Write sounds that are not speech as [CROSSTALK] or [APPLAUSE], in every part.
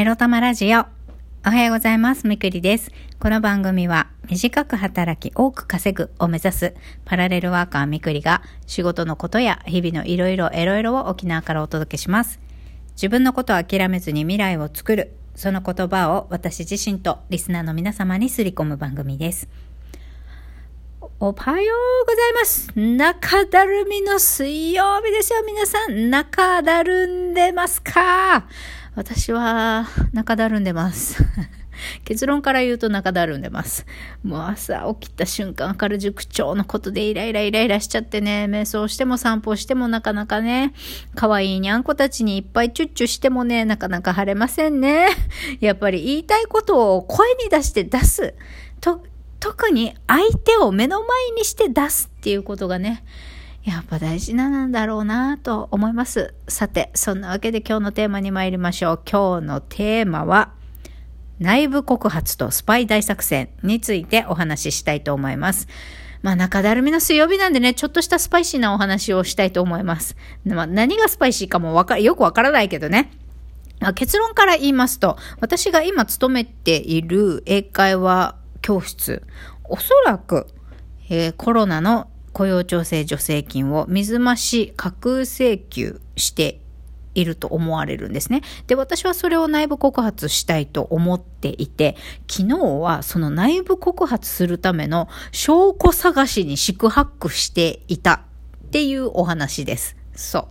エロ玉ラジオ。おはようございます。みくりです。この番組は短く働き多く稼ぐを目指すパラレルワーカーみくりが仕事のことや日々のいろいろエロいろを沖縄からお届けします。自分のことを諦めずに未来を作る。その言葉を私自身とリスナーの皆様にすり込む番組です。おはようございます。中だるみの水曜日ですよ、皆さん。中だるんでますか？私は中だるんでます。[LAUGHS] 結論から言うと中だるんでます。もう朝起きた瞬間から塾長のことでイライライライラしちゃってね、瞑想しても散歩してもなかなかね、可愛いにゃんこたちにいっぱいチュッチュしてもね、なかなか晴れませんね。[LAUGHS] やっぱり言いたいことを声に出して出す。と特に相手を目の前にして出すっていうことがね、やっぱ大事なんだろうなと思います。さて、そんなわけで今日のテーマに参りましょう。今日のテーマは、内部告発とスパイ大作戦についてお話ししたいと思います。まあ中だるみの水曜日なんでね、ちょっとしたスパイシーなお話をしたいと思います。まあ、何がスパイシーかもわかよくわからないけどね。あ結論から言いますと、私が今勤めている英会話教室、おそらく、えー、コロナの雇用調整助成金を水増し架空請求していると思われるんですね。で、私はそれを内部告発したいと思っていて、昨日はその内部告発するための証拠探しに宿泊していたっていうお話です。そう。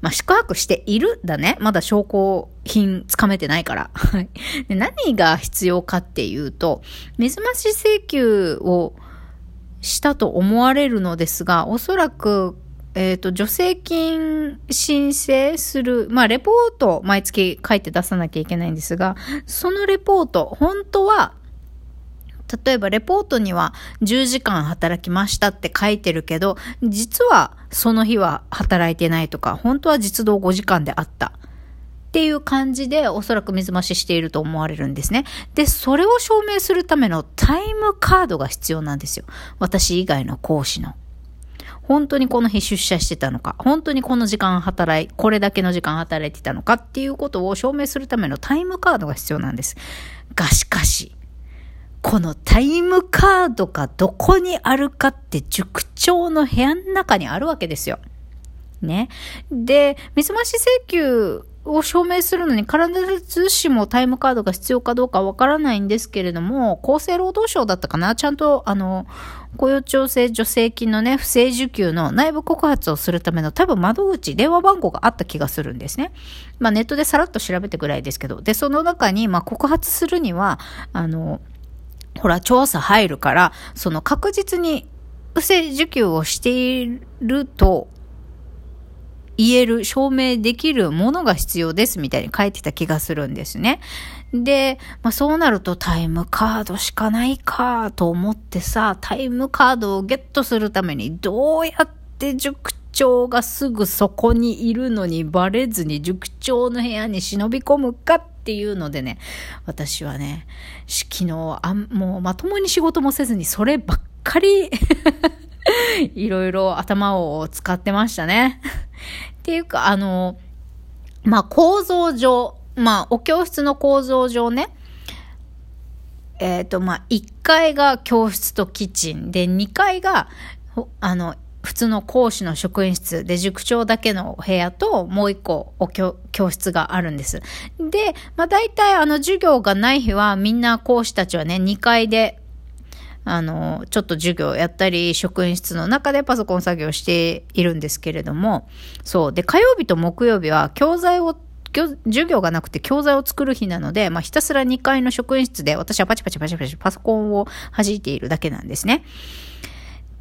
まあ、宿泊しているだね。まだ証拠品つかめてないから。[LAUGHS] はい。何が必要かっていうと、水増し請求をしたと思われるのですが、おそらく、えっ、ー、と、助成金申請する、まあ、レポート毎月書いて出さなきゃいけないんですが、そのレポート、本当は、例えばレポートには10時間働きましたって書いてるけど、実はその日は働いてないとか、本当は実動5時間であった。っていう感じでおそらく水増ししていると思われるんですね。で、それを証明するためのタイムカードが必要なんですよ。私以外の講師の。本当にこの日出社してたのか、本当にこの時間働い、これだけの時間働いてたのかっていうことを証明するためのタイムカードが必要なんです。がしかし、このタイムカードがどこにあるかって塾長の部屋の中にあるわけですよ。ね。で、水増し請求を証明するのに必ずしもタイムカードが必要かどうかわからないんですけれども、厚生労働省だったかな？ちゃんと、あの、雇用調整助成金のね、不正受給の内部告発をするための多分窓口、電話番号があった気がするんですね。まあネットでさらっと調べてぐらいですけど、で、その中に、まあ告発するには、あの、ほら、調査入るから、その確実に不正受給をしていると言える、証明できるものが必要ですみたいに書いてた気がするんですね。で、まあ、そうなるとタイムカードしかないかと思ってさ、タイムカードをゲットするためにどうやって塾長がすぐそこにいるのにバレずに塾長の部屋に忍び込むかっていうのでね、私はね、昨日あもうまともに仕事もせずにそればっかり [LAUGHS] いろいろ頭を使ってましたね。っていうか、あの、まあ、構造上、まあ、お教室の構造上ね、えっ、ー、と、まあ、1階が教室とキッチンで、2階が、あの、普通の講師の職員室で塾長だけの部屋ともう一個お教教室があるんです。で、まあ大体あの授業がない日はみんな講師たちはね、2階であの、ちょっと授業やったり、職員室の中でパソコン作業しているんですけれども、そう。で、火曜日と木曜日は教材を授業がなくて教材を作る日なので、まあ、ひたすら2階の職員室で私はパチパチパチパチパソコンを弾いているだけなんですね。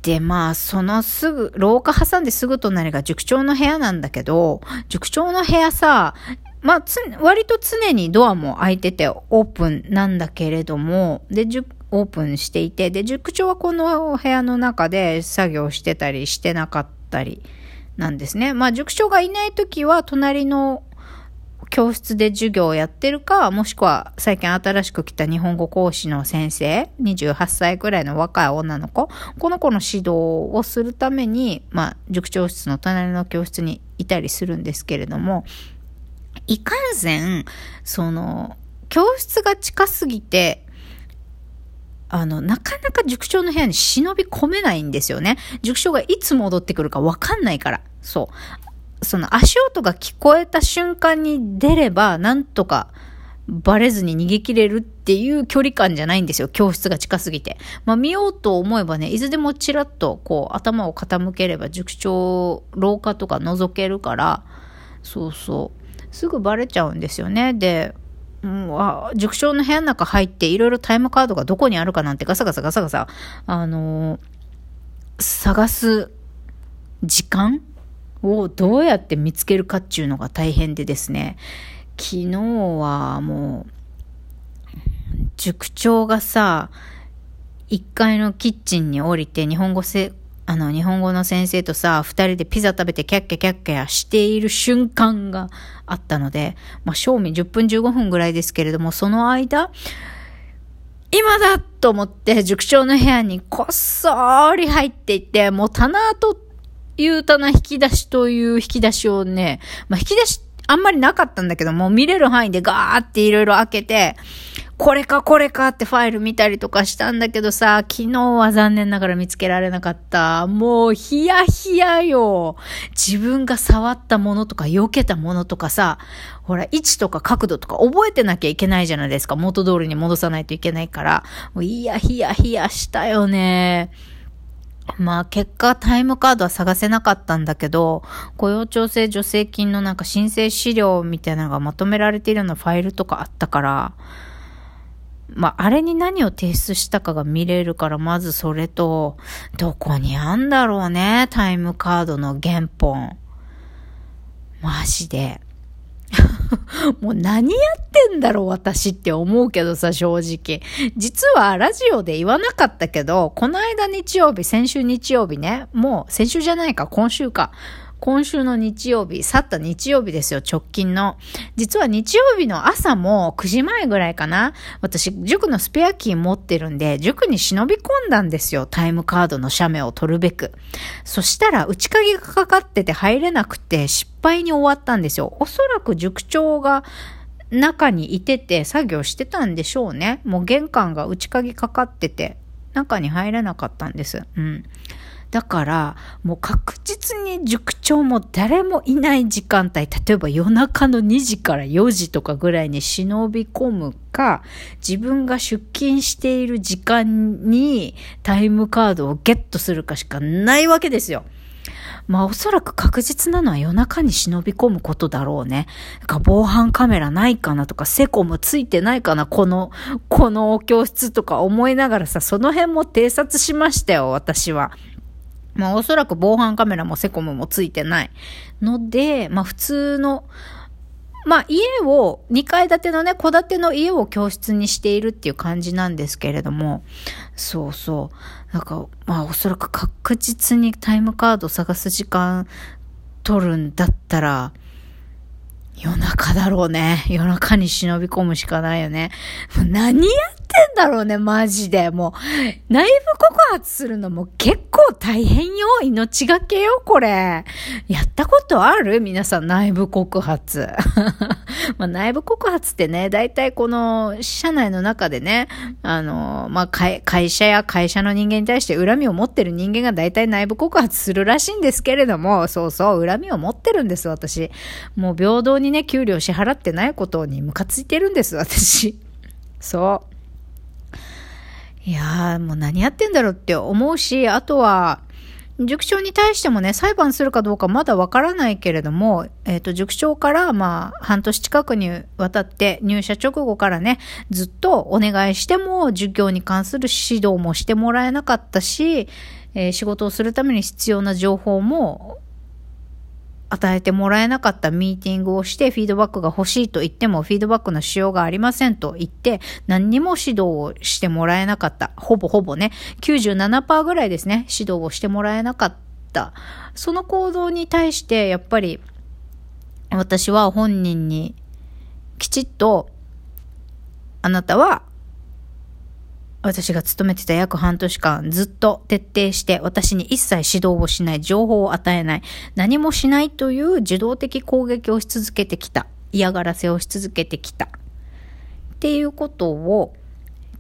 で、まあ、そのすぐ、廊下挟んですぐ隣が塾長の部屋なんだけど、塾長の部屋さ、まあ、割と常にドアも開いててオープンなんだけれども、で、塾、オープンしていて、で、塾長はこの部屋の中で作業してたりしてなかったりなんですね。まあ、塾長がいないときは、隣の教室で授業をやってるか、もしくは最近新しく来た日本語講師の先生、28歳くらいの若い女の子、この子の指導をするために、まあ、塾長室の隣の教室にいたりするんですけれども、いかんせん、その、教室が近すぎて、あの、なかなか塾長の部屋に忍び込めないんですよね。塾長がいつ戻ってくるかわかんないから。そう。その足音が聞こえた瞬間に出れば、なんとかバレずに逃げ切れるっていう距離感じゃないんですよ。教室が近すぎて。まあ見ようと思えばね、いつでもチラッとこう頭を傾ければ塾長廊下とか覗けるから、そうそう。すぐバレちゃうんですよね。で、うん、あ塾長の部屋の中入っていろいろタイムカードがどこにあるかなんてガサガサガサガサ、あのー、探す時間をどうやって見つけるかっていうのが大変でですね、昨日はもう、塾長がさ、1階のキッチンに降りて日本語、あの、日本語の先生とさ、二人でピザ食べてキャッキャキャッキャしている瞬間があったので、まあ、賞味10分15分ぐらいですけれども、その間、今だと思って塾長の部屋にこっそり入っていって、もう棚という棚引き出しという引き出しをね、まあ、引き出しあんまりなかったんだけども、見れる範囲でガーっていろいろ開けて、これかこれかってファイル見たりとかしたんだけどさ、昨日は残念ながら見つけられなかった。もうヒヤヒヤよ。自分が触ったものとか避けたものとかさ、ほら、位置とか角度とか覚えてなきゃいけないじゃないですか。元通りに戻さないといけないから。もういやヒヤヒヤしたよね。まあ結果タイムカードは探せなかったんだけど、雇用調整助成金のなんか申請資料みたいなのがまとめられているようなファイルとかあったから、まあ、あれに何を提出したかが見れるから、まずそれと、どこにあんだろうね、タイムカードの原本。マジで。[LAUGHS] もう何やってんだろう私って思うけどさ、正直。実はラジオで言わなかったけど、この間日曜日、先週日曜日ね、もう先週じゃないか、今週か。今週の日曜日、去った日曜日ですよ、直近の。実は日曜日の朝も9時前ぐらいかな。私、塾のスペアキー持ってるんで、塾に忍び込んだんですよ、タイムカードの写メを取るべく。そしたら、内鍵がかかってて入れなくて、失敗に終わったんですよ。おそらく塾長が、中にいてて作業してたんでしょうね。もう玄関が内鍵かかってて、中に入れなかったんです。うん。だから、もう確実に塾長も誰もいない時間帯、例えば夜中の2時から4時とかぐらいに忍び込むか、自分が出勤している時間にタイムカードをゲットするかしかないわけですよ。まあおそらく確実なのは夜中に忍び込むことだろうね。か防犯カメラないかなとか、セコムついてないかなこの、この教室とか思いながらさ、その辺も偵察しましたよ、私は。まあおそらく防犯カメラもセコムもついてないので、まあ普通の、まあ家を、2階建てのね、戸建ての家を教室にしているっていう感じなんですけれども、そうそう。なんか、まあおそらく確実にタイムカード探す時間取るんだったら、夜中だろうね。夜中に忍び込むしかないよね。何やっんだろうね、マジで。もう、内部告発するのも結構大変よ。命がけよ、これ。やったことある？皆さん、内部告発。[LAUGHS] まあ、内部告発ってね、大体この、社内の中でね、あの、まあ、会社や会社の人間に対して恨みを持ってる人間が大体内部告発するらしいんですけれども、そうそう、恨みを持ってるんです、私。もう平等にね、給料支払ってないことにムカついてるんです、私。そう。いやー、もう何やってんだろうって思うし、あとは、塾長に対してもね、裁判するかどうかまだわからないけれども、えっ、ー、と、塾長からまあ、半年近くにわたって入社直後からね、ずっとお願いしても、授業に関する指導もしてもらえなかったし、えー、仕事をするために必要な情報も与えてもらえなかったミーティングをしてフィードバックが欲しいと言ってもフィードバックのしようがありませんと言って何にも指導をしてもらえなかった。ほぼほぼね、97%ぐらいですね、指導をしてもらえなかった。その行動に対してやっぱり私は本人にきちっとあなたは私が勤めてた約半年間ずっと徹底して私に一切指導をしない、情報を与えない、何もしないという受動的攻撃をし続けてきた。嫌がらせをし続けてきた。っていうことを、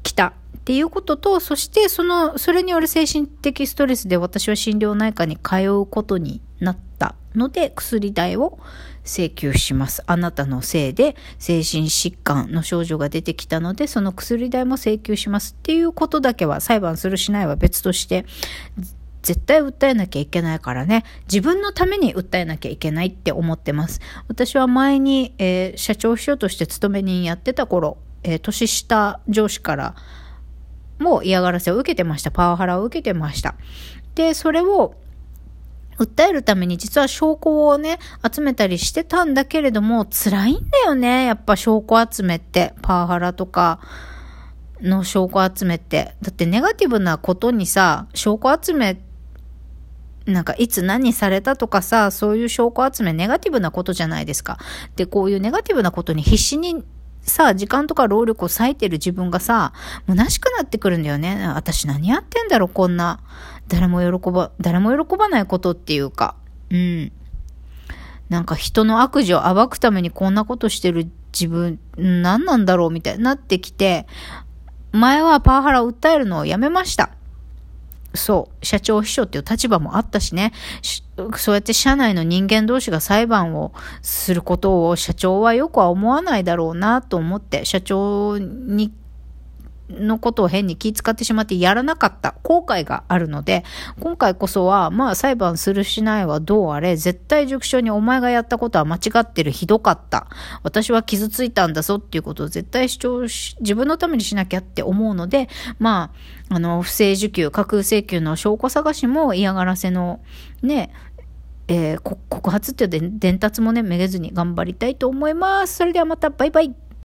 来た。っていうことと、そしてその、それによる精神的ストレスで私は心療内科に通うことになったたので、薬代を請求します。あなたのせいで精神疾患の症状が出てきたので、その薬代も請求しますっていうことだけは裁判するしないは別として、絶対訴えなきゃいけないからね、自分のために訴えなきゃいけないって思ってます。私は前に、えー、社長秘書として勤め人やってた頃、えー、年下上司からも嫌がらせを受けてました。パワハラを受けてました。で、それを訴えるために実は証拠をね、集めたりしてたんだけれども、辛いんだよね。やっぱ証拠集めって。パワハラとかの証拠集めって。だってネガティブなことにさ、証拠集めなんかいつ何されたとかさ、そういう証拠集めネガティブなことじゃないですか。で、こういうネガティブなことに必死にさ、時間とか労力を割いてる自分がさ、虚しくなってくるんだよね。私何やってんだろ、こんな。誰も喜ば、誰も喜ばないことっていうか。うん。なんか人の悪事を暴くためにこんなことしてる自分、何なんだろうみたいになってきて、前はパワハラを訴えるのをやめました。そう、社長秘書っていう立場もあったしね、そうやって社内の人間同士が裁判をすることを社長はよくは思わないだろうなと思って、社長にのことを変に気遣ってしまってやらなかった後悔があるので、今回こそは、まあ裁判するしないはどうあれ、絶対塾長にお前がやったことは間違ってる、ひどかった。私は傷ついたんだぞっていうことを絶対主張し、自分のためにしなきゃって思うので、まあ、あの、不正受給、架空請求の証拠探しも嫌がらせの、ね、えー、告発っていう伝達もね、めげずに頑張りたいと思います。それではまた、バイバイ。